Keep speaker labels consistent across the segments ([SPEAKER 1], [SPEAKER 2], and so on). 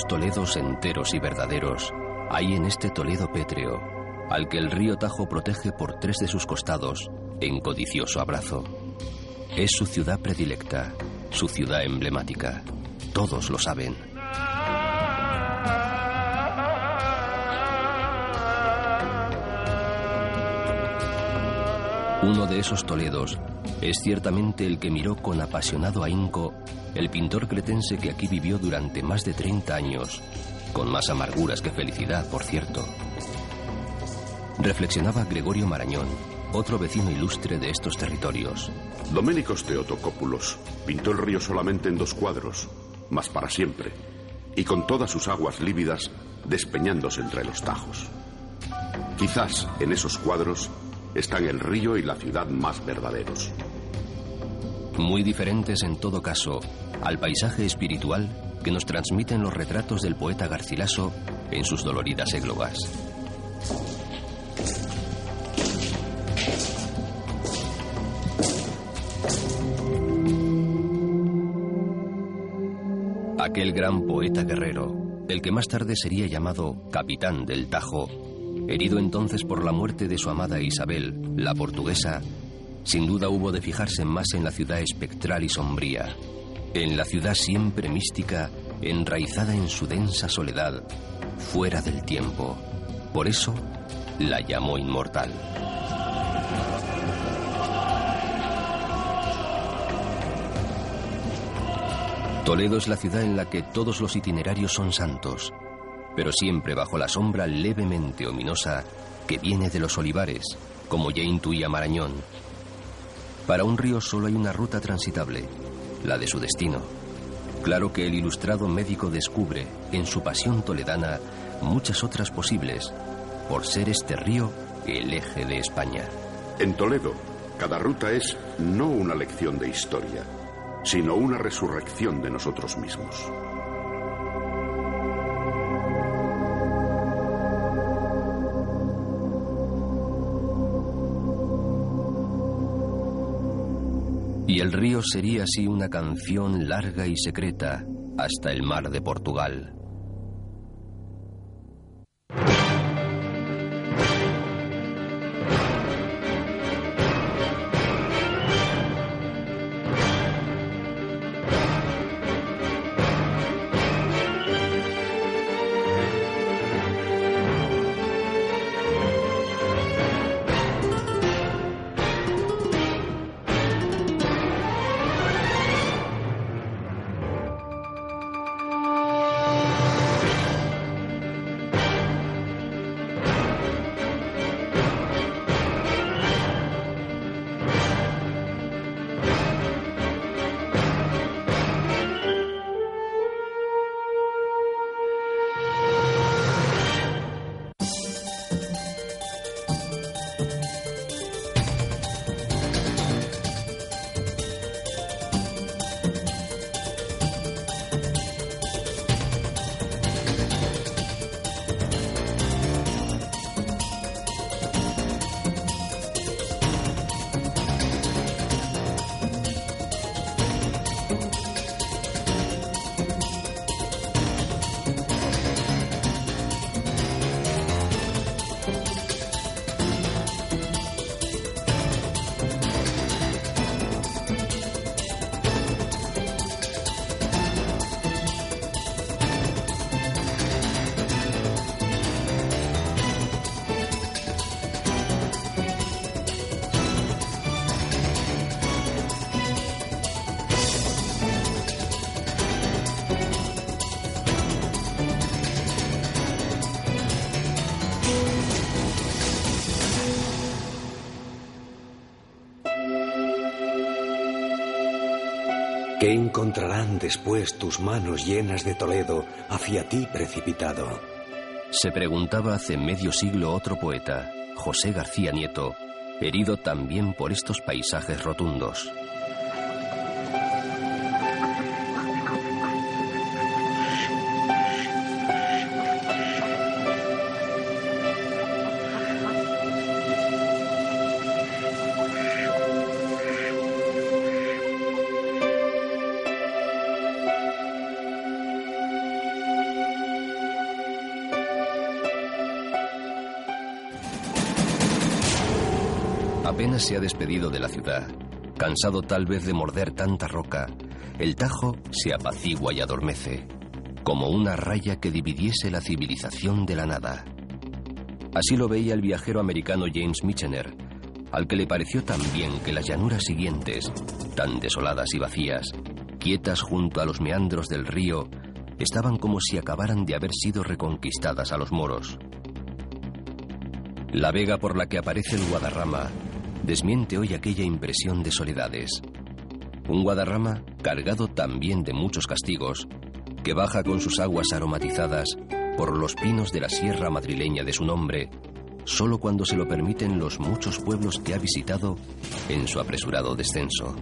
[SPEAKER 1] Toledos enteros y verdaderos hay en este Toledo pétreo, al que el río Tajo protege por tres de sus costados en codicioso abrazo. Es su ciudad predilecta, su ciudad emblemática. Todos lo saben. Uno de esos Toledos es ciertamente el que miró con apasionado ahínco el pintor cretense que aquí vivió durante más de 30 años, con más amarguras que felicidad, por cierto. Reflexionaba Gregorio Marañón, otro vecino ilustre de estos territorios.
[SPEAKER 2] Doménicos Teotocópulos pintó el río solamente en dos cuadros, mas para siempre, y con todas sus aguas lívidas despeñándose entre los tajos. Quizás en esos cuadros están el río y la ciudad más verdaderos.
[SPEAKER 1] Muy diferentes en todo caso al paisaje espiritual que nos transmiten los retratos del poeta Garcilaso en sus doloridas églogas. Aquel gran poeta guerrero, el que más tarde sería llamado Capitán del Tajo, herido entonces por la muerte de su amada Isabel, la portuguesa, sin duda hubo de fijarse más en la ciudad espectral y sombría, en la ciudad siempre mística, enraizada en su densa soledad, fuera del tiempo. Por eso la llamó inmortal. Toledo es la ciudad en la que todos los itinerarios son santos, pero siempre bajo la sombra levemente ominosa que viene de los olivares, como ya intuía Marañón. Para un río solo hay una ruta transitable, la de su destino. Claro que el ilustrado médico descubre, en su pasión toledana, muchas otras posibles, por ser este río el eje de España.
[SPEAKER 2] En Toledo, cada ruta es no una lección de historia, sino una resurrección de nosotros mismos.
[SPEAKER 1] Y el río sería así una canción larga y secreta hasta el mar de Portugal.
[SPEAKER 3] ¿Qué encontrarán después tus manos llenas de Toledo hacia ti precipitado?
[SPEAKER 1] Se preguntaba hace medio siglo otro poeta, José García Nieto, herido también por estos paisajes rotundos. Se ha despedido de la ciudad, cansado tal vez de morder tanta roca, el Tajo se apacigua y adormece, como una raya que dividiese la civilización de la nada. Así lo veía el viajero americano James Michener, al que le pareció tan bien que las llanuras siguientes, tan desoladas y vacías, quietas junto a los meandros del río, estaban como si acabaran de haber sido reconquistadas a los moros. La vega por la que aparece el Guadarrama desmiente hoy aquella impresión de soledades. Un Guadarrama cargado también de muchos castigos, que baja con sus aguas aromatizadas por los pinos de la sierra madrileña de su nombre, solo cuando se lo permiten los muchos pueblos que ha visitado en su apresurado descenso.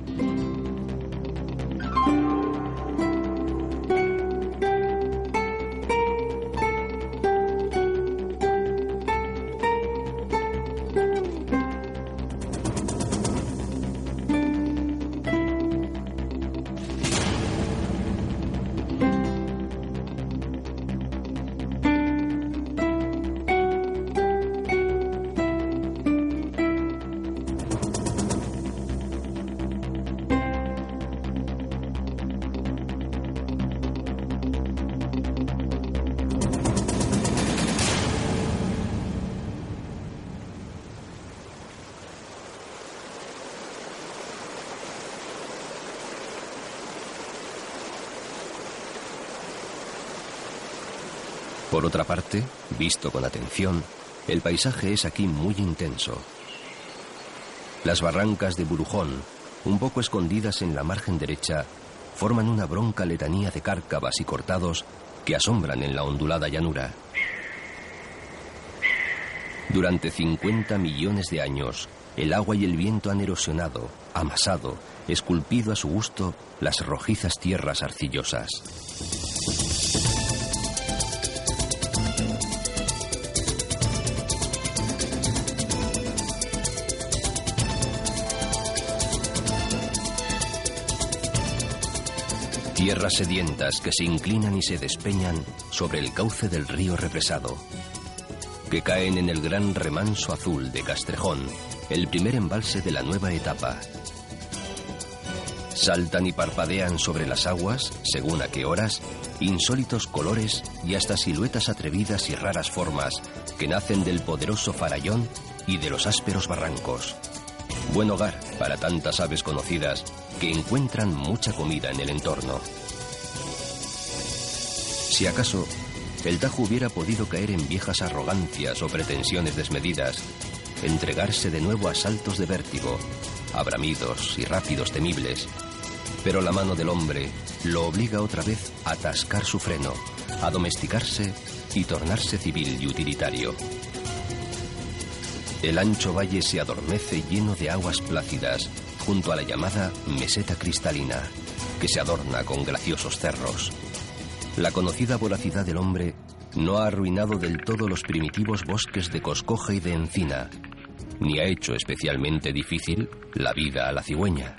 [SPEAKER 1] Parte, visto con atención, el paisaje es aquí muy intenso. Las barrancas de Burujón, un poco escondidas en la margen derecha, forman una bronca letanía de cárcavas y cortados que asombran en la ondulada llanura. Durante 50 millones de años, el agua y el viento han erosionado, amasado, esculpido a su gusto las rojizas tierras arcillosas. Tierras sedientas que se inclinan y se despeñan sobre el cauce del río represado, que caen en el gran remanso azul de Castrejón, el primer embalse de la nueva etapa. Saltan y parpadean sobre las aguas, según a qué horas, insólitos colores y hasta siluetas atrevidas y raras formas que nacen del poderoso farallón y de los ásperos barrancos. Buen hogar para tantas aves conocidas que encuentran mucha comida en el entorno. Si acaso el Tajo hubiera podido caer en viejas arrogancias o pretensiones desmedidas, entregarse de nuevo a saltos de vértigo, a bramidos y rápidos temibles, pero la mano del hombre lo obliga otra vez a atascar su freno, a domesticarse y tornarse civil y utilitario. El ancho valle se adormece lleno de aguas plácidas junto a la llamada meseta cristalina, que se adorna con graciosos cerros. La conocida voracidad del hombre no ha arruinado del todo los primitivos bosques de coscoja y de encina, ni ha hecho especialmente difícil la vida a la cigüeña.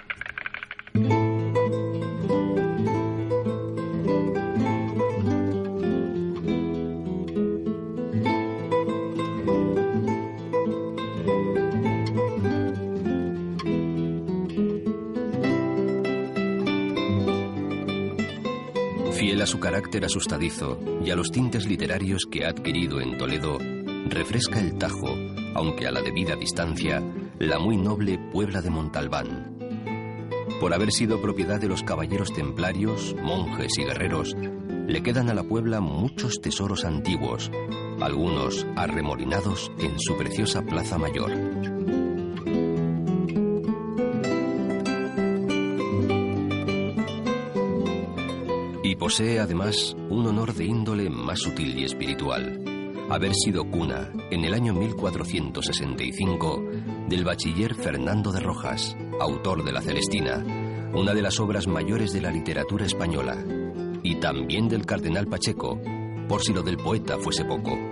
[SPEAKER 1] Su carácter asustadizo y a los tintes literarios que ha adquirido en Toledo, refresca el Tajo, aunque a la debida distancia, la muy noble Puebla de Montalbán. Por haber sido propiedad de los caballeros templarios, monjes y guerreros, le quedan a la Puebla muchos tesoros antiguos, algunos arremolinados en su preciosa Plaza Mayor. Posee además un honor de índole más sutil y espiritual, haber sido cuna, en el año 1465, del bachiller Fernando de Rojas, autor de La Celestina, una de las obras mayores de la literatura española, y también del cardenal Pacheco, por si lo del poeta fuese poco.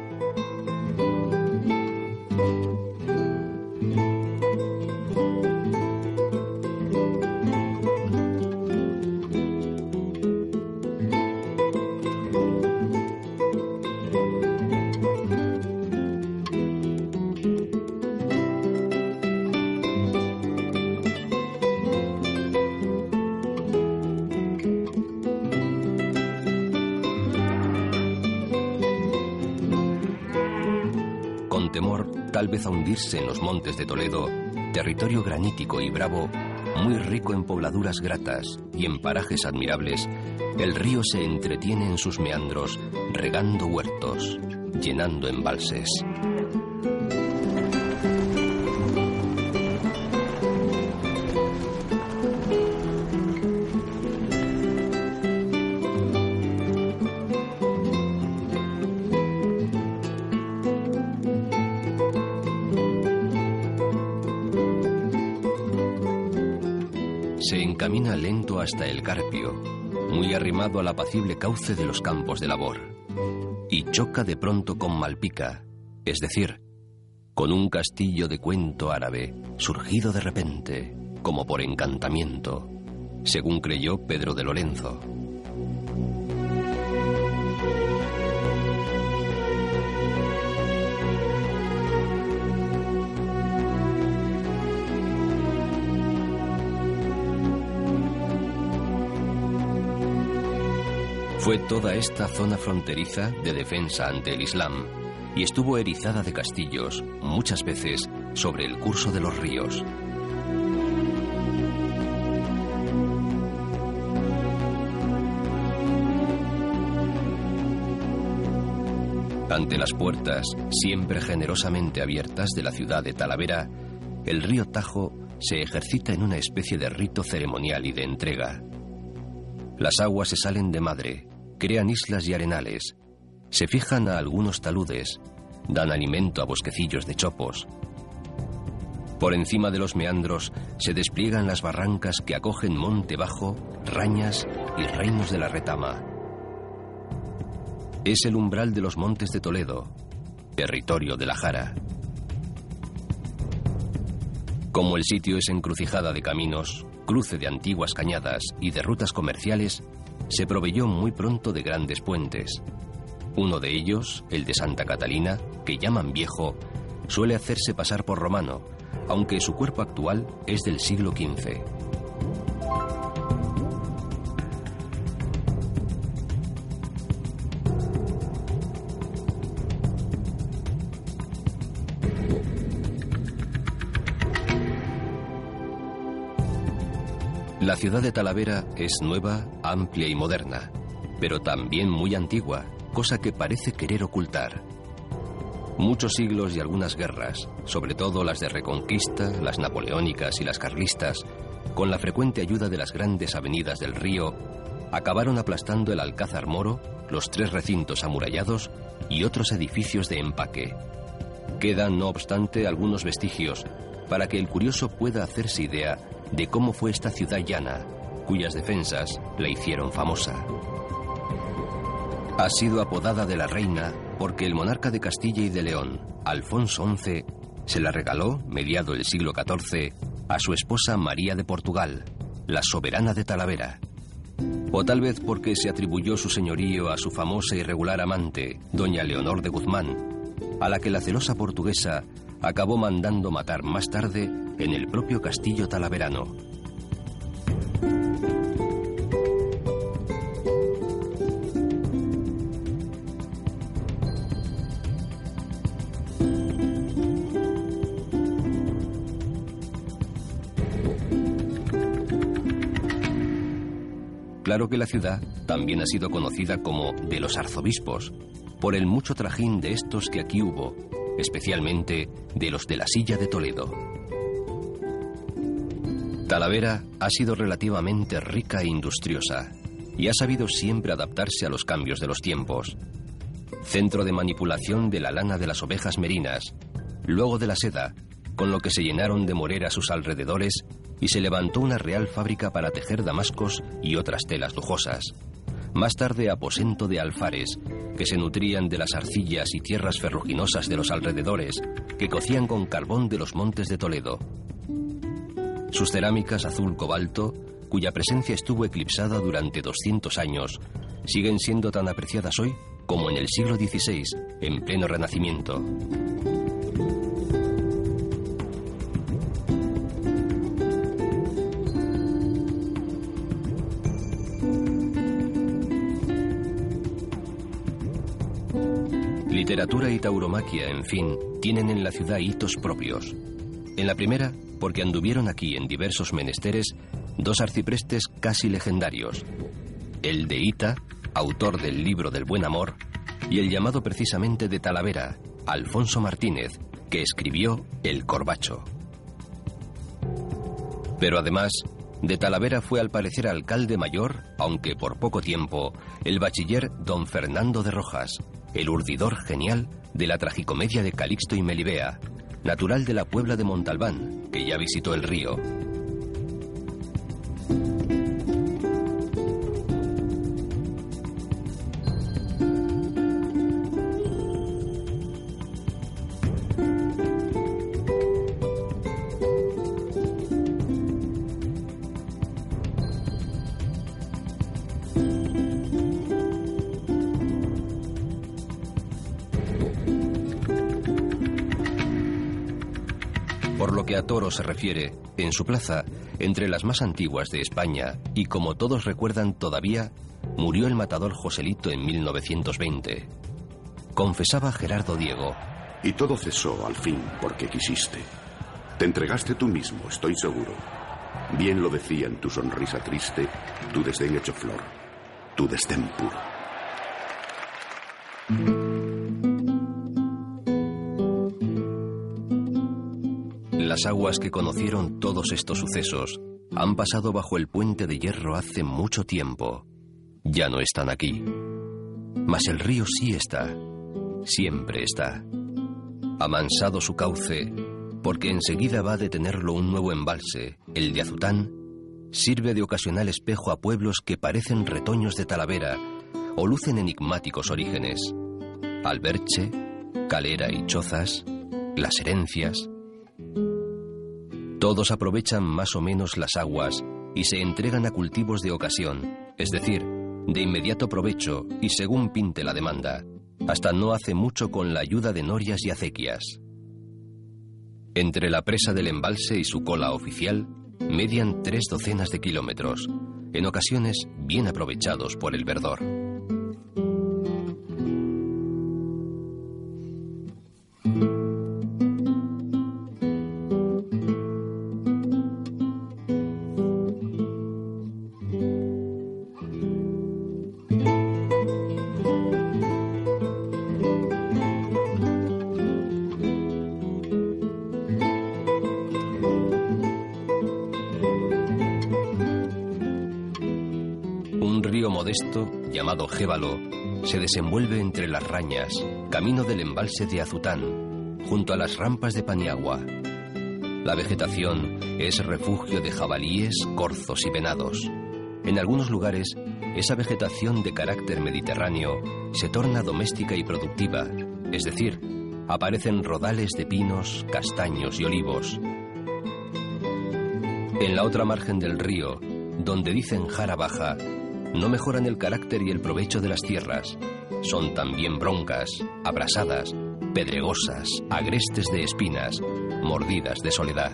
[SPEAKER 1] A hundirse en los montes de Toledo, territorio granítico y bravo, muy rico en pobladuras gratas y en parajes admirables, el río se entretiene en sus meandros, regando huertos, llenando embalses. Camina lento hasta el Carpio, muy arrimado al apacible cauce de los campos de labor, y choca de pronto con Malpica, es decir, con un castillo de cuento árabe, surgido de repente, como por encantamiento, según creyó Pedro de Lorenzo. Fue toda esta zona fronteriza de defensa ante el Islam y estuvo erizada de castillos, muchas veces sobre el curso de los ríos. Ante las puertas, siempre generosamente abiertas de la ciudad de Talavera, el río Tajo se ejercita en una especie de rito ceremonial y de entrega. Las aguas se salen de madre, crean islas y arenales, se fijan a algunos taludes, dan alimento a bosquecillos de chopos. Por encima de los meandros se despliegan las barrancas que acogen monte bajo, rañas y reinos de la retama. Es el umbral de los montes de Toledo, territorio de la Jara. Como el sitio es encrucijada de caminos, cruce de antiguas cañadas y de rutas comerciales, se proveyó muy pronto de grandes puentes. Uno de ellos, el de Santa Catalina, que llaman viejo, suele hacerse pasar por romano, aunque su cuerpo actual es del siglo XV. La ciudad de Talavera es nueva, amplia y moderna, pero también muy antigua, cosa que parece querer ocultar. Muchos siglos y algunas guerras, sobre todo las de Reconquista, las napoleónicas y las carlistas, con la frecuente ayuda de las grandes avenidas del río, acabaron aplastando el Alcázar Moro, los tres recintos amurallados y otros edificios de empaque. Quedan, no obstante, algunos vestigios para que el curioso pueda hacerse idea de cómo fue esta ciudad llana, cuyas defensas la hicieron famosa. Ha sido apodada de la reina porque el monarca de Castilla y de León, Alfonso XI, se la regaló, mediado el siglo XIV, a su esposa María de Portugal, la soberana de Talavera. O tal vez porque se atribuyó su señorío a su famosa y regular amante, doña Leonor de Guzmán, a la que la celosa portuguesa acabó mandando matar más tarde en el propio castillo talaverano. Claro que la ciudad también ha sido conocida como de los arzobispos, por el mucho trajín de estos que aquí hubo, especialmente de los de la silla de Toledo. Talavera ha sido relativamente rica e industriosa y ha sabido siempre adaptarse a los cambios de los tiempos. Centro de manipulación de la lana de las ovejas merinas, luego de la seda, con lo que se llenaron de morera sus alrededores y se levantó una real fábrica para tejer damascos y otras telas lujosas. Más tarde aposento de alfares, que se nutrían de las arcillas y tierras ferruginosas de los alrededores, que cocían con carbón de los montes de Toledo. Sus cerámicas azul cobalto, cuya presencia estuvo eclipsada durante 200 años, siguen siendo tan apreciadas hoy como en el siglo XVI, en pleno renacimiento. Literatura y tauromaquia, en fin, tienen en la ciudad hitos propios. En la primera, porque anduvieron aquí en diversos menesteres dos arciprestes casi legendarios, el de Ita, autor del libro del buen amor, y el llamado precisamente de Talavera, Alfonso Martínez, que escribió El Corbacho. Pero además, de Talavera fue al parecer alcalde mayor, aunque por poco tiempo, el bachiller don Fernando de Rojas, el urdidor genial de la tragicomedia de Calixto y Melibea, natural de la Puebla de Montalbán, que ya visitó el río. Se refiere, en su plaza, entre las más antiguas de España, y como todos recuerdan todavía, murió el matador Joselito en 1920. Confesaba Gerardo Diego.
[SPEAKER 2] Y todo cesó al fin porque quisiste. Te entregaste tú mismo, estoy seguro. Bien lo decía en tu sonrisa triste, tu desdén hecho flor, tu desdén puro.
[SPEAKER 1] Las aguas que conocieron todos estos sucesos han pasado bajo el puente de hierro hace mucho tiempo. Ya no están aquí. Mas el río sí está. Siempre está. Amansado su cauce, porque enseguida va a detenerlo un nuevo embalse, el de Azután, sirve de ocasional espejo a pueblos que parecen retoños de Talavera o lucen enigmáticos orígenes. Alberche, Calera y Chozas, las herencias, todos aprovechan más o menos las aguas y se entregan a cultivos de ocasión, es decir, de inmediato provecho y según pinte la demanda, hasta no hace mucho con la ayuda de norias y acequias. Entre la presa del embalse y su cola oficial, median tres docenas de kilómetros, en ocasiones bien aprovechados por el verdor. Se desenvuelve entre las rañas, camino del embalse de Azután, junto a las rampas de Paniagua. La vegetación es refugio de jabalíes, corzos y venados. En algunos lugares, esa vegetación de carácter mediterráneo se torna doméstica y productiva, es decir, aparecen rodales de pinos, castaños y olivos. En la otra margen del río, donde dicen Jara Baja, no mejoran el carácter y el provecho de las tierras. Son también broncas, abrasadas, pedregosas, agrestes de espinas, mordidas de soledad.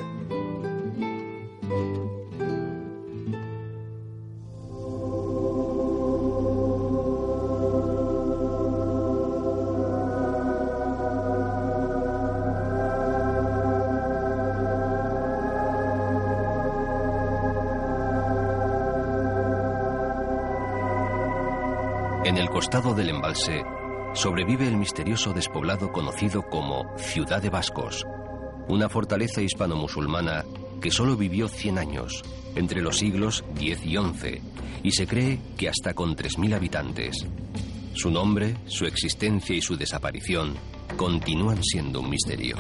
[SPEAKER 1] Del embalse sobrevive el misterioso despoblado conocido como Ciudad de Vascos, una fortaleza hispano-musulmana que solo vivió 100 años, entre los siglos X y XI, y se cree que hasta con 3.000 habitantes. Su nombre, su existencia y su desaparición continúan siendo un misterio.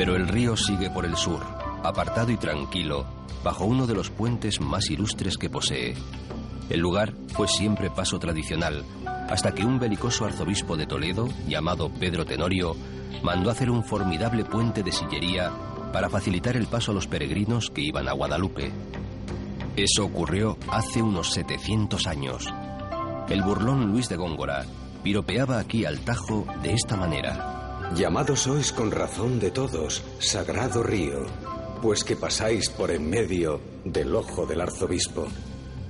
[SPEAKER 1] Pero el río sigue por el sur, apartado y tranquilo, bajo uno de los puentes más ilustres que posee. El lugar fue siempre paso tradicional, hasta que un belicoso arzobispo de Toledo, llamado Pedro Tenorio, mandó hacer un formidable puente de sillería para facilitar el paso a los peregrinos que iban a Guadalupe. Eso ocurrió hace unos 700 años. El burlón Luis de Góngora piropeaba aquí al Tajo de esta manera.
[SPEAKER 3] Llamado sois con razón de todos, sagrado río. pues que pasáis por en medio del ojo del arzobispo.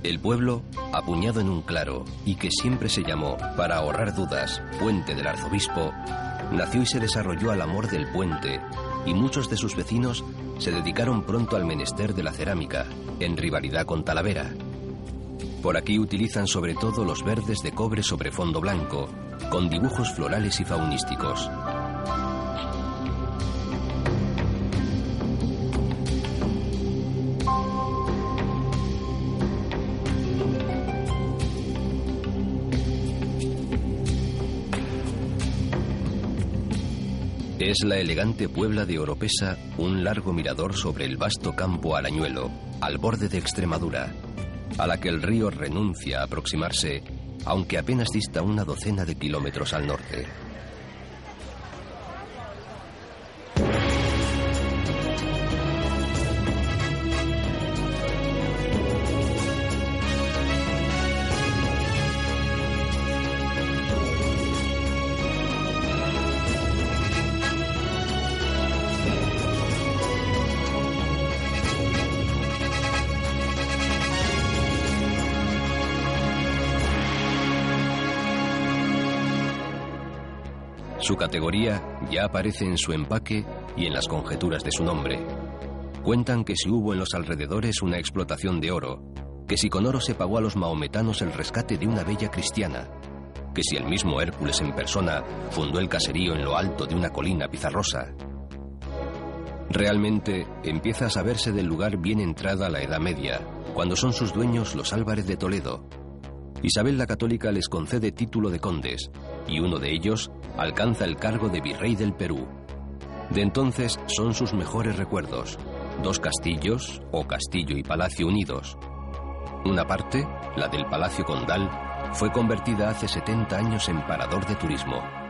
[SPEAKER 1] El pueblo, apuñado en un claro y que siempre se llamó, para ahorrar dudas, Puente del Arzobispo, nació y se desarrolló al amor del puente, y muchos de sus vecinos se dedicaron pronto al menester de la cerámica, en rivalidad con Talavera. Por aquí utilizan sobre todo los verdes de cobre sobre fondo blanco, con dibujos florales y faunísticos. Es la elegante Puebla de Oropesa un largo mirador sobre el vasto campo Arañuelo, al borde de Extremadura, a la que el río renuncia a aproximarse, aunque apenas dista una docena de kilómetros al norte. Su categoría ya aparece en su empaque y en las conjeturas de su nombre. Cuentan que si hubo en los alrededores una explotación de oro, que si con oro se pagó a los maometanos el rescate de una bella cristiana, que si el mismo Hércules en persona fundó el caserío en lo alto de una colina pizarrosa. Realmente empieza a saberse del lugar bien entrada la Edad Media, cuando son sus dueños los Álvarez de Toledo. Isabel la Católica les concede título de condes, y uno de ellos alcanza el cargo de virrey del Perú. De entonces son sus mejores recuerdos, dos castillos o castillo y palacio unidos. Una parte, la del Palacio Condal, fue convertida hace 70 años en parador de turismo.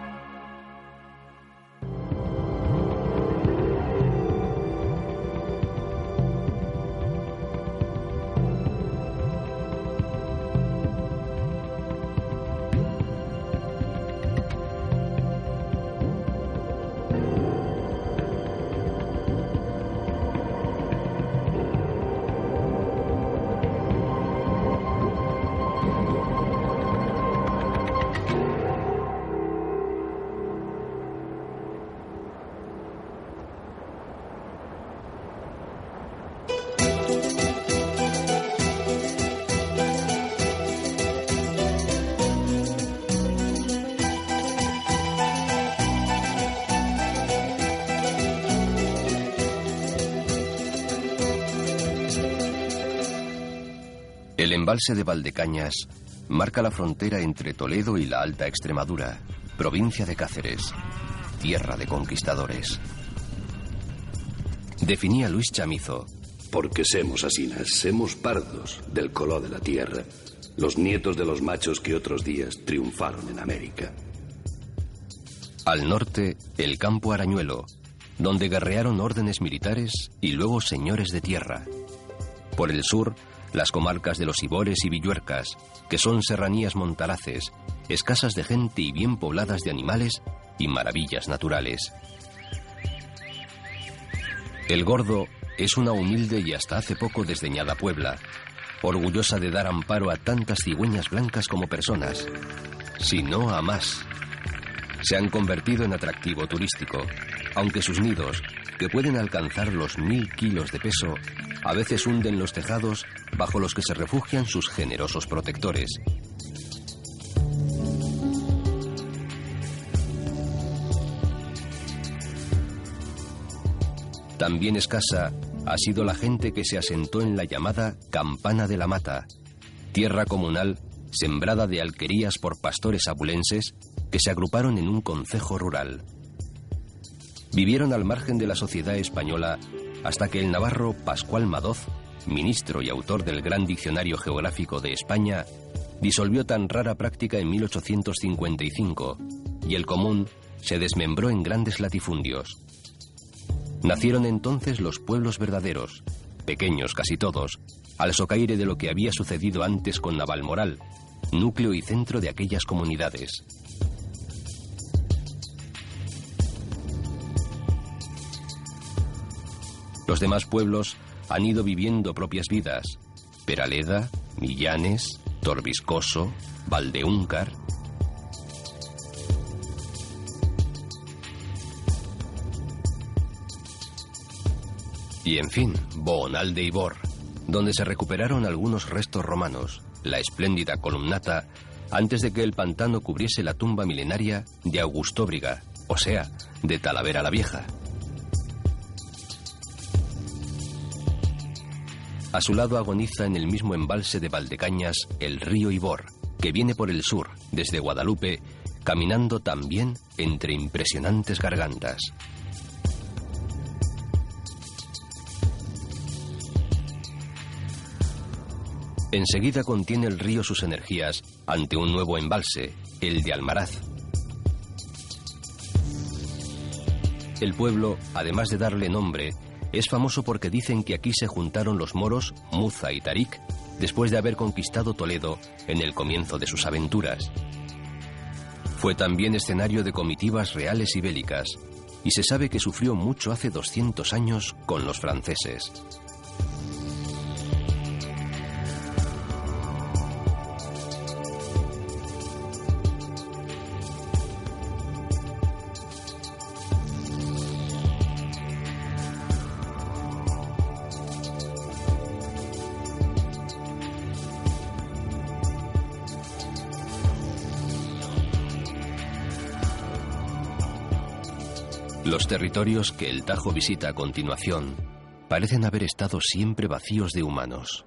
[SPEAKER 1] Embalse de Valdecañas marca la frontera entre Toledo y la Alta Extremadura, provincia de Cáceres, tierra de conquistadores. Definía Luis Chamizo.
[SPEAKER 4] Porque semos asinas, semos pardos del color de la tierra, los nietos de los machos que otros días triunfaron en América.
[SPEAKER 1] Al norte, el campo Arañuelo, donde guerrearon órdenes militares y luego señores de tierra. Por el sur, las comarcas de los Ibores y Villuercas, que son serranías montaraces, escasas de gente y bien pobladas de animales y maravillas naturales. El Gordo es una humilde y hasta hace poco desdeñada Puebla, orgullosa de dar amparo a tantas cigüeñas blancas como personas, si no a más. Se han convertido en atractivo turístico, aunque sus nidos, que pueden alcanzar los mil kilos de peso, a veces hunden los tejados bajo los que se refugian sus generosos protectores. También escasa ha sido la gente que se asentó en la llamada Campana de la Mata, tierra comunal sembrada de alquerías por pastores abulenses que se agruparon en un concejo rural. Vivieron al margen de la sociedad española hasta que el navarro Pascual Madoz, ministro y autor del Gran Diccionario Geográfico de España, disolvió tan rara práctica en 1855 y el común se desmembró en grandes latifundios. Nacieron entonces los pueblos verdaderos, pequeños casi todos, al socaire de lo que había sucedido antes con Navalmoral, núcleo y centro de aquellas comunidades. Los demás pueblos han ido viviendo propias vidas. Peraleda, Millanes, Torbiscoso, Valdeúncar. Y en fin, Boonalde y Bor, donde se recuperaron algunos restos romanos, la espléndida columnata, antes de que el pantano cubriese la tumba milenaria de Augustóbriga, o sea, de Talavera la Vieja. A su lado agoniza en el mismo embalse de Valdecañas el río Ibor, que viene por el sur, desde Guadalupe, caminando también entre impresionantes gargantas. Enseguida contiene el río sus energías ante un nuevo embalse, el de Almaraz. El pueblo, además de darle nombre, es famoso porque dicen que aquí se juntaron los moros Muza y Tarik después de haber conquistado Toledo en el comienzo de sus aventuras. Fue también escenario de comitivas reales y bélicas, y se sabe que sufrió mucho hace 200 años con los franceses. Los territorios que el Tajo visita a continuación parecen haber estado siempre vacíos de humanos.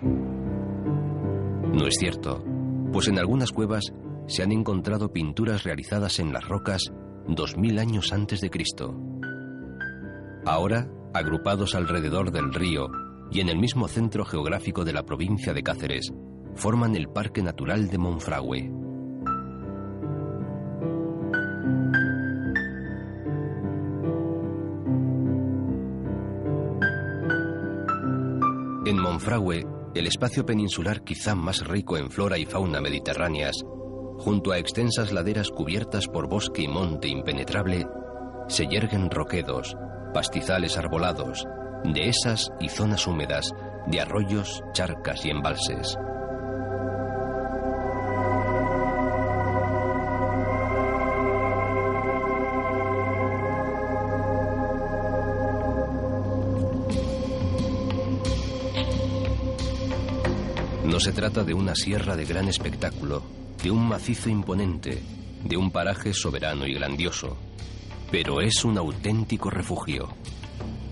[SPEAKER 1] No es cierto, pues en algunas cuevas se han encontrado pinturas realizadas en las rocas dos mil años antes de Cristo. Ahora, agrupados alrededor del río y en el mismo centro geográfico de la provincia de Cáceres, forman el Parque Natural de Monfragüe. En Monfragüe, el espacio peninsular quizá más rico en flora y fauna mediterráneas, junto a extensas laderas cubiertas por bosque y monte impenetrable, se yerguen roquedos, pastizales arbolados, dehesas y zonas húmedas, de arroyos, charcas y embalses. No se trata de una sierra de gran espectáculo, de un macizo imponente, de un paraje soberano y grandioso, pero es un auténtico refugio.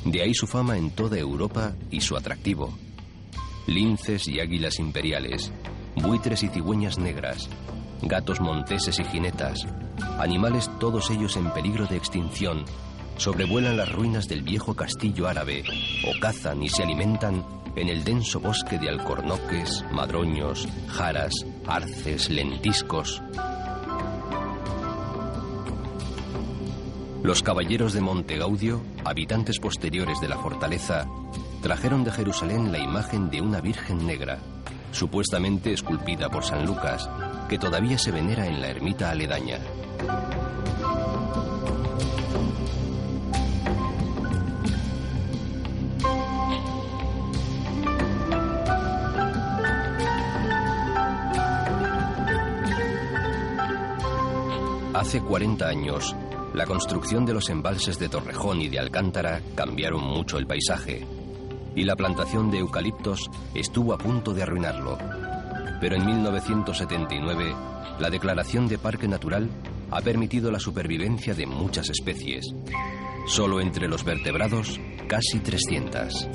[SPEAKER 1] De ahí su fama en toda Europa y su atractivo. Linces y águilas imperiales, buitres y cigüeñas negras, gatos monteses y jinetas, animales todos ellos en peligro de extinción, sobrevuelan las ruinas del viejo castillo árabe o cazan y se alimentan en el denso bosque de alcornoques, madroños, jaras, arces, lentiscos. Los caballeros de Monte Gaudio, habitantes posteriores de la fortaleza, trajeron de Jerusalén la imagen de una Virgen negra, supuestamente esculpida por San Lucas, que todavía se venera en la ermita aledaña. Hace 40 años, la construcción de los embalses de Torrejón y de Alcántara cambiaron mucho el paisaje, y la plantación de eucaliptos estuvo a punto de arruinarlo. Pero en 1979, la declaración de parque natural ha permitido la supervivencia de muchas especies. Solo entre los vertebrados, casi 300.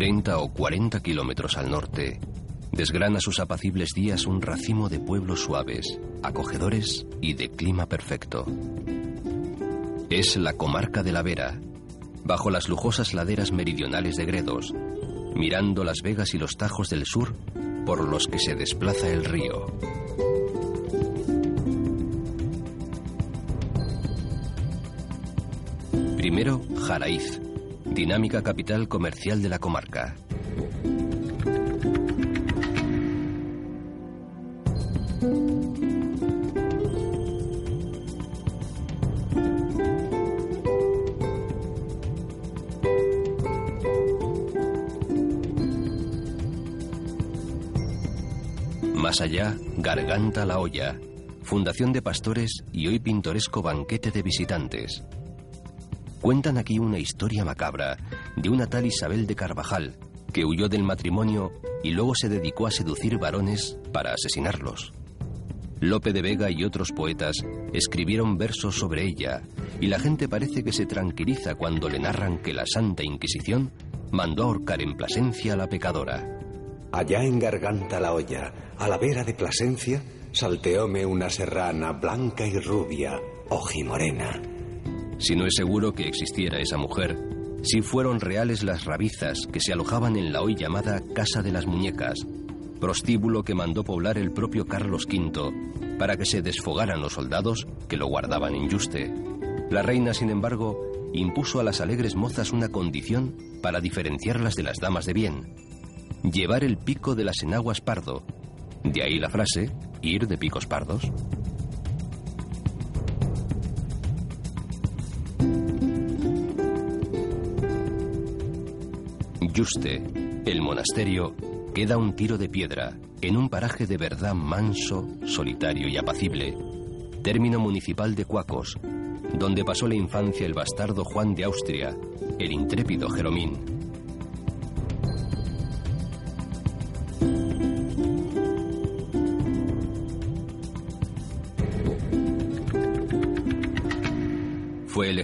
[SPEAKER 1] 30 o 40 kilómetros al norte, desgrana sus apacibles días un racimo de pueblos suaves, acogedores y de clima perfecto. Es la comarca de la Vera, bajo las lujosas laderas meridionales de Gredos, mirando las vegas y los tajos del sur por los que se desplaza el río. Primero, Jaraíz, dinámica capital comercial de la comarca. Más allá, Garganta la Olla, fundación de pastores y hoy pintoresco banquete de visitantes. Cuentan aquí una historia macabra de una tal Isabel de Carvajal que huyó del matrimonio y luego se dedicó a seducir varones para asesinarlos. Lope de Vega y otros poetas escribieron versos sobre ella y la gente parece que se tranquiliza cuando le narran que la Santa Inquisición mandó ahorcar en Plasencia a la pecadora.
[SPEAKER 3] Allá en Garganta la olla, a la vera de Plasencia, salteóme una serrana blanca y rubia, ojimorena.
[SPEAKER 1] Si no es seguro que existiera esa mujer, si fueron reales las rabizas que se alojaban en la hoy llamada Casa de las Muñecas, prostíbulo que mandó poblar el propio Carlos V para que se desfogaran los soldados que lo guardaban en Yuste. La reina, sin embargo, impuso a las alegres mozas una condición para diferenciarlas de las damas de bien. Llevar el pico de las enaguas pardo. De ahí la frase, ir de picos pardos. Yuste, el monasterio, queda un tiro de piedra en un paraje de verdad manso, solitario y apacible, término municipal de Cuacos, donde pasó la infancia el bastardo Juan de Austria, el intrépido Jeromín.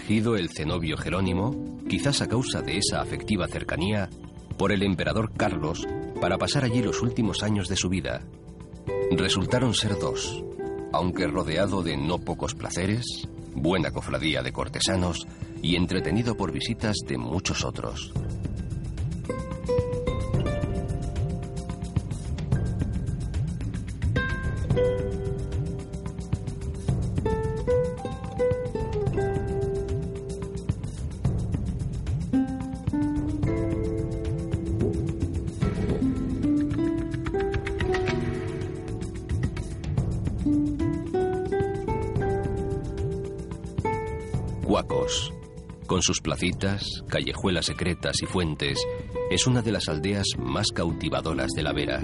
[SPEAKER 1] El cenobio Jerónimo, quizás a causa de esa afectiva cercanía, por el emperador Carlos para pasar allí los últimos años de su vida. Resultaron ser dos, aunque rodeado de no pocos placeres, buena cofradía de cortesanos y entretenido por visitas de muchos otros. Sus placitas, callejuelas secretas y fuentes, es una de las aldeas más cautivadoras de la Vera.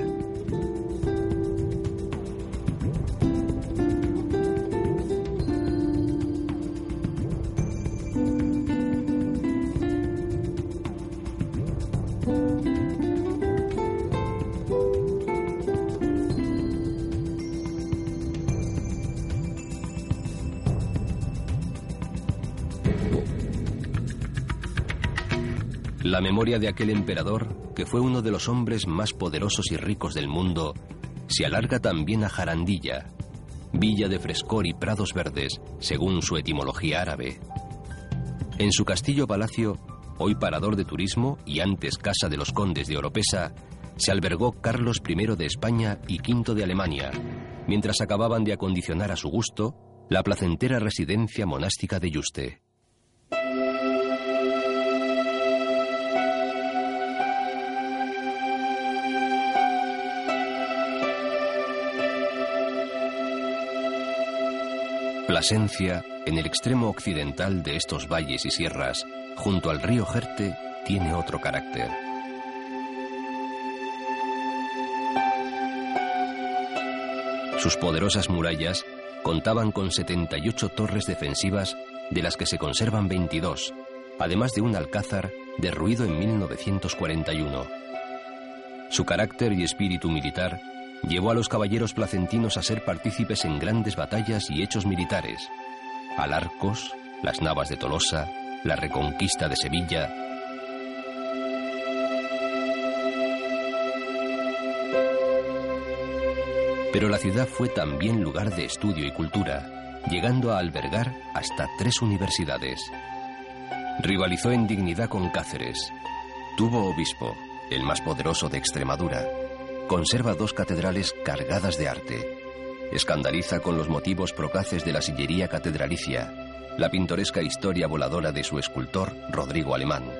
[SPEAKER 1] La memoria de aquel emperador, que fue uno de los hombres más poderosos y ricos del mundo, se alarga también a Jarandilla, villa de frescor y prados verdes, según su etimología árabe. En su castillo-palacio, hoy parador de turismo y antes casa de los condes de Oropesa, se albergó Carlos I de España y V de Alemania, mientras acababan de acondicionar a su gusto la placentera residencia monástica de Yuste. Plasencia, en el extremo occidental de estos valles y sierras, junto al río Jerte, tiene otro carácter. Sus poderosas murallas contaban con 78 torres defensivas, de las que se conservan 22, además de un alcázar derruido en 1941. Su carácter y espíritu militar Llevó a los caballeros placentinos a ser partícipes en grandes batallas y hechos militares. Alarcos, las Navas de Tolosa, la Reconquista de Sevilla. Pero la ciudad fue también lugar de estudio y cultura, llegando a albergar hasta tres universidades. Rivalizó en dignidad con Cáceres. Tuvo obispo, el más poderoso de Extremadura. Conserva dos catedrales cargadas de arte. Escandaliza con los motivos procaces de la sillería catedralicia, la pintoresca historia voladora de su escultor, Rodrigo Alemán,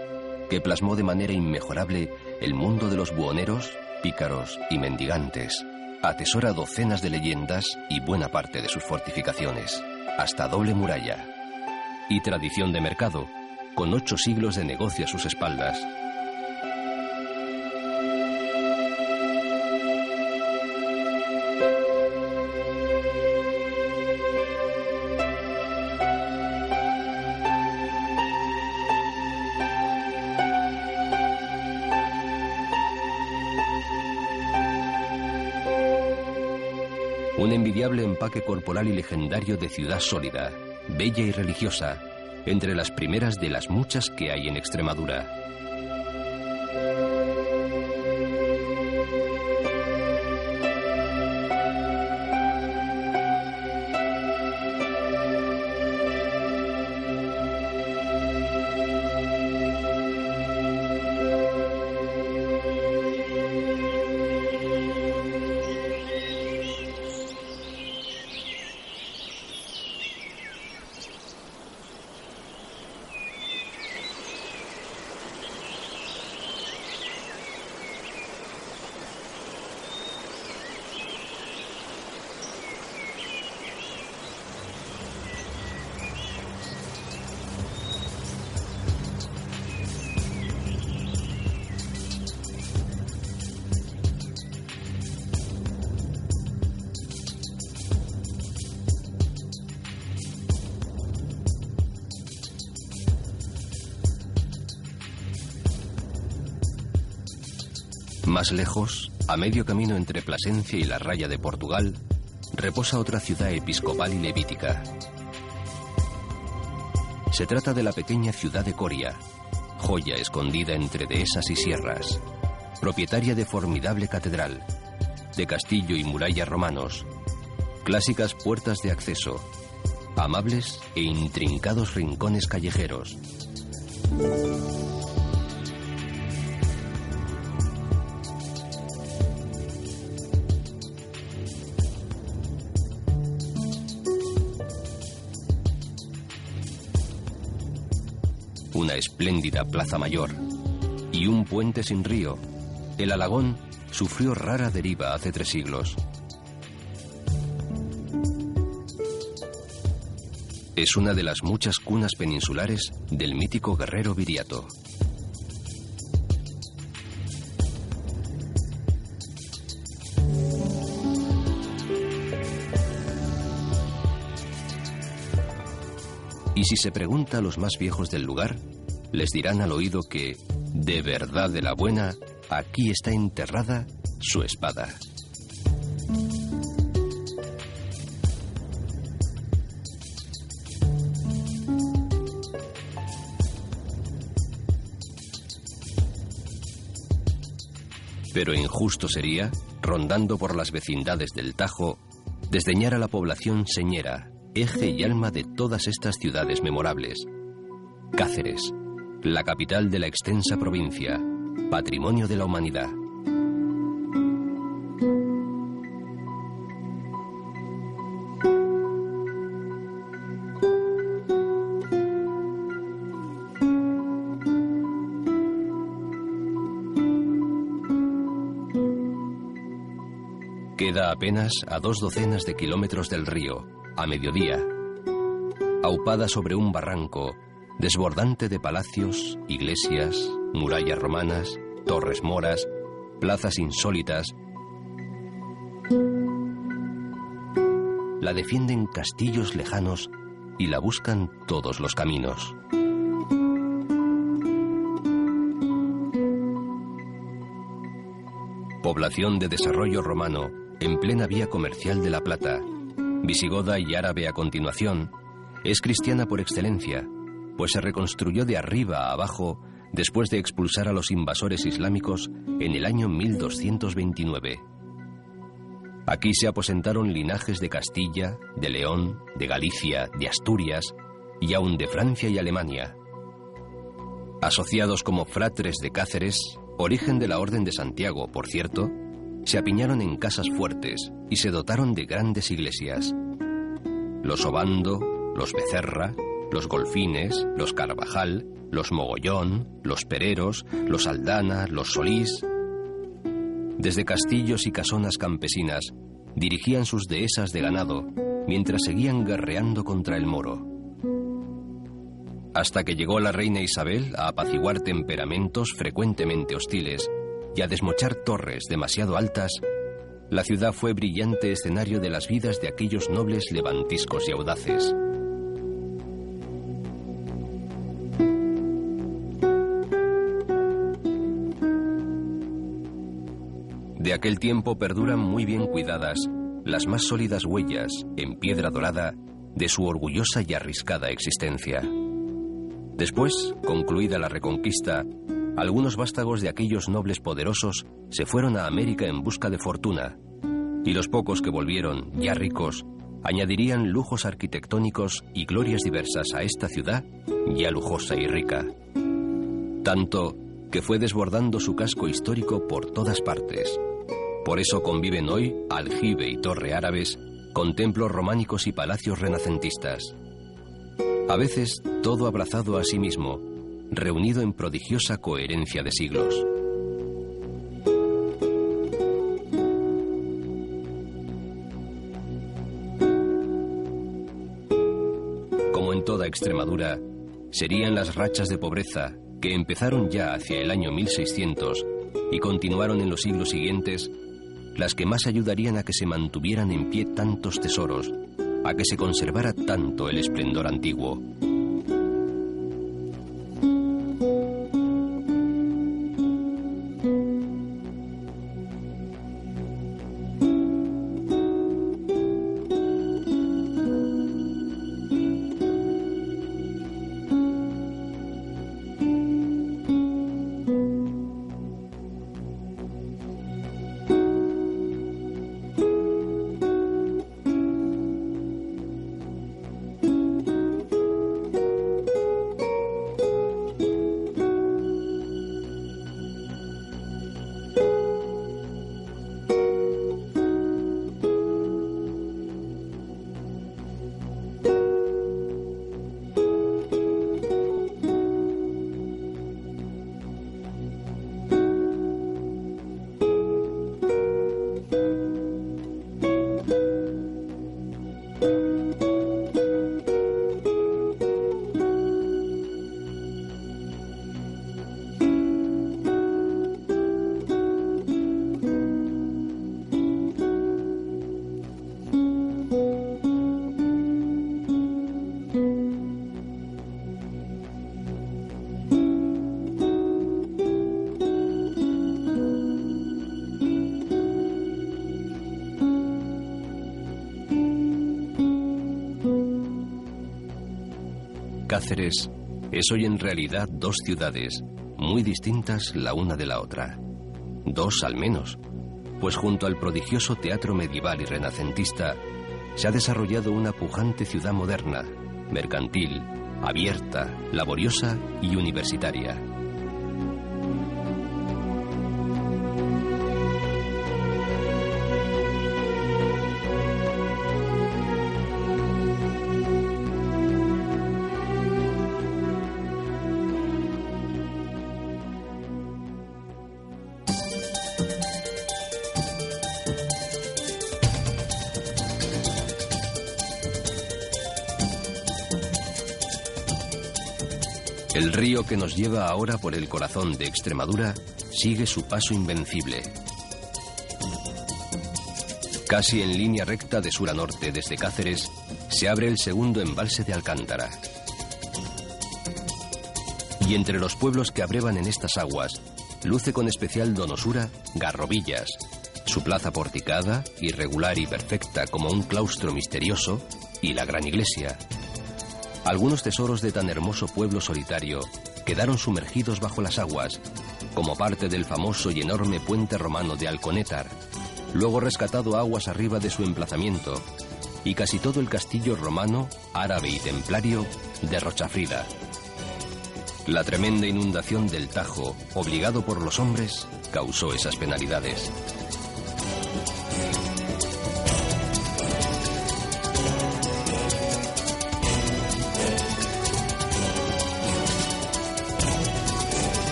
[SPEAKER 1] que plasmó de manera inmejorable el mundo de los buhoneros, pícaros y mendigantes. Atesora docenas de leyendas y buena parte de sus fortificaciones, hasta doble muralla. Y tradición de mercado, con ocho siglos de negocio a sus espaldas, empaque corporal y legendario de ciudad sólida, bella y religiosa, entre las primeras de las muchas que hay en Extremadura. Más lejos, a medio camino entre Plasencia y la raya de Portugal, reposa otra ciudad episcopal y levítica. Se trata de la pequeña ciudad de Coria, joya escondida entre dehesas y sierras, propietaria de formidable catedral, de castillo y muralla romanos, clásicas puertas de acceso, amables e intrincados rincones callejeros. Espléndida plaza mayor y un puente sin río, el Alagón sufrió rara deriva hace tres siglos. Es una de las muchas cunas peninsulares del mítico guerrero Viriato. Y si se pregunta a los más viejos del lugar, les dirán al oído que, de verdad de la buena, aquí está enterrada su espada. Pero injusto sería, rondando por las vecindades del Tajo, desdeñar a la población señera, eje y alma de todas estas ciudades memorables. Cáceres, la capital de la extensa provincia, patrimonio de la humanidad. Queda apenas a dos docenas de kilómetros del río, a mediodía. Aupada sobre un barranco, desbordante de palacios, iglesias, murallas romanas, torres moras, plazas insólitas. La defienden castillos lejanos y la buscan todos los caminos. Población de desarrollo romano en plena vía comercial de La Plata, visigoda y árabe a continuación, es cristiana por excelencia pues se reconstruyó de arriba a abajo después de expulsar a los invasores islámicos en el año 1229. Aquí se aposentaron linajes de Castilla, de León, de Galicia, de Asturias y aún de Francia y Alemania. Asociados como fratres de Cáceres, origen de la Orden de Santiago, por cierto, se apiñaron en casas fuertes y se dotaron de grandes iglesias. Los Obando, los Becerra, los Golfines, los Carvajal, los Mogollón, los Pereros, los Aldana, los Solís. Desde castillos y casonas campesinas dirigían sus dehesas de ganado mientras seguían guerreando contra el moro. Hasta que llegó la reina Isabel a apaciguar temperamentos frecuentemente hostiles y a desmochar torres demasiado altas, la ciudad fue brillante escenario de las vidas de aquellos nobles levantiscos y audaces. De aquel tiempo perduran muy bien cuidadas las más sólidas huellas, en piedra dorada, de su orgullosa y arriscada existencia. Después, concluida la reconquista, algunos vástagos de aquellos nobles poderosos se fueron a América en busca de fortuna, y los pocos que volvieron, ya ricos, añadirían lujos arquitectónicos y glorias diversas a esta ciudad ya lujosa y rica. Tanto que fue desbordando su casco histórico por todas partes. Por eso conviven hoy aljibe y torre árabes con templos románicos y palacios renacentistas. A veces todo abrazado a sí mismo, reunido en prodigiosa coherencia de siglos. Como en toda Extremadura, serían las rachas de pobreza que empezaron ya hacia el año 1600 y continuaron en los siglos siguientes las que más ayudarían a que se mantuvieran en pie tantos tesoros, a que se conservara tanto el esplendor antiguo. Cáceres es hoy en realidad dos ciudades muy distintas la una de la otra. Dos al menos, pues junto al prodigioso teatro medieval y renacentista se ha desarrollado una pujante ciudad moderna, mercantil, abierta, laboriosa y universitaria. Que nos lleva ahora por el corazón de Extremadura sigue su paso invencible. Casi en línea recta de sur a norte desde Cáceres, se abre el segundo embalse de Alcántara. Y entre los pueblos que abrevan en estas aguas, luce con especial donosura Garrobillas, su plaza porticada, irregular y perfecta como un claustro misterioso, y la gran iglesia, algunos tesoros de tan hermoso pueblo solitario quedaron sumergidos bajo las aguas, como parte del famoso y enorme puente romano de Alconétar, luego rescatado aguas arriba de su emplazamiento, y casi todo el castillo romano, árabe y templario de Rochafrida. La tremenda inundación del Tajo, obligado por los hombres, causó esas penalidades.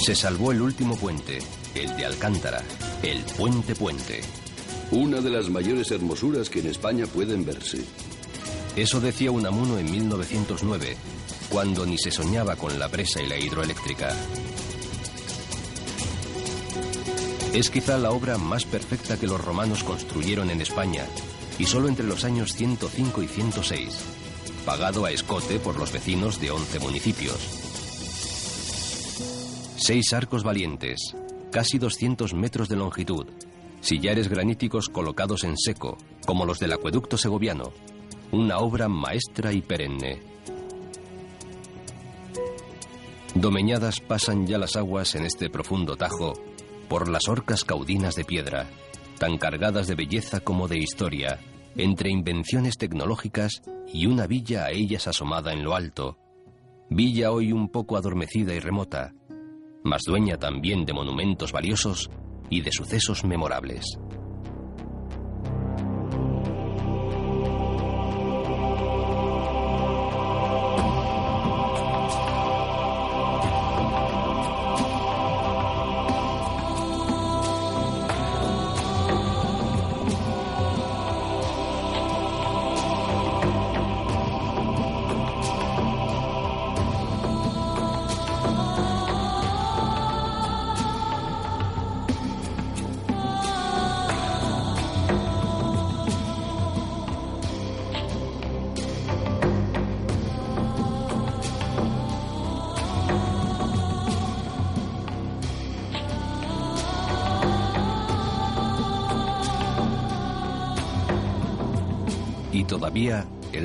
[SPEAKER 1] Se salvó el último puente, el de Alcántara, el Puente Puente.
[SPEAKER 4] Una de las mayores hermosuras que en España pueden verse.
[SPEAKER 1] Eso decía Unamuno en 1909, cuando ni se soñaba con la presa y la hidroeléctrica. Es quizá la obra más perfecta que los romanos construyeron en España, y solo entre los años 105 y 106, pagado a escote por los vecinos de 11 municipios. Seis arcos valientes, casi 200 metros de longitud, sillares graníticos colocados en seco, como los del acueducto segoviano, una obra maestra y perenne. Domeñadas pasan ya las aguas en este profundo tajo por las orcas caudinas de piedra, tan cargadas de belleza como de historia, entre invenciones tecnológicas y una villa a ellas asomada en lo alto, villa hoy un poco adormecida y remota, mas dueña también de monumentos valiosos y de sucesos memorables.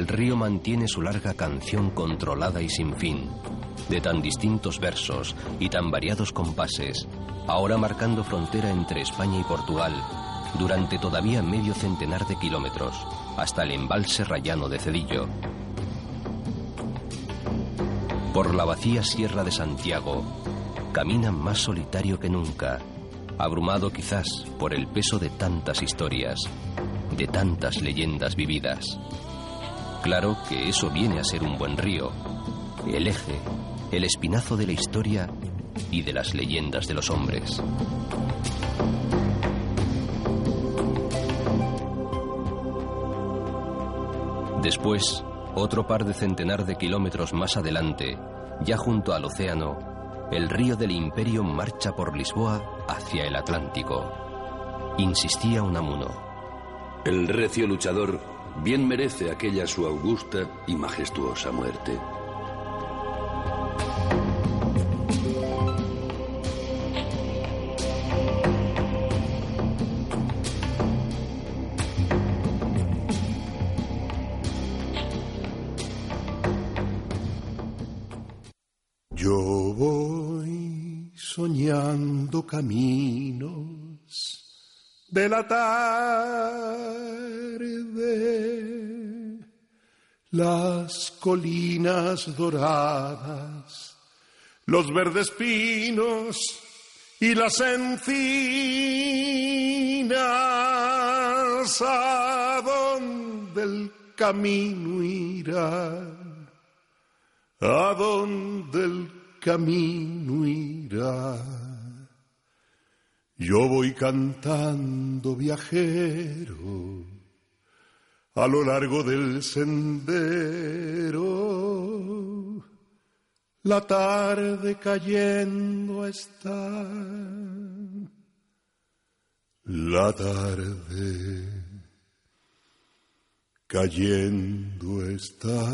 [SPEAKER 1] El río mantiene su larga canción controlada y sin fin, de tan distintos versos y tan variados compases, ahora marcando frontera entre España y Portugal, durante todavía medio centenar de kilómetros, hasta el embalse rayano de Cedillo. Por la vacía sierra de Santiago, camina más solitario que nunca, abrumado quizás por el peso de tantas historias, de tantas leyendas vividas. Claro que eso viene a ser un buen río, el eje, el espinazo de la historia y de las leyendas de los hombres. Después, otro par de centenar de kilómetros más adelante, ya junto al océano, el río del imperio marcha por Lisboa hacia el Atlántico. Insistía Unamuno.
[SPEAKER 4] El recio luchador bien merece aquella su augusta y majestuosa muerte.
[SPEAKER 5] Yo voy soñando caminos de la tarde, las colinas doradas, los verdes pinos y las encinas, a donde el camino irá, a donde el camino irá. Yo voy cantando viajero a lo largo del sendero. La tarde cayendo está. La tarde cayendo está.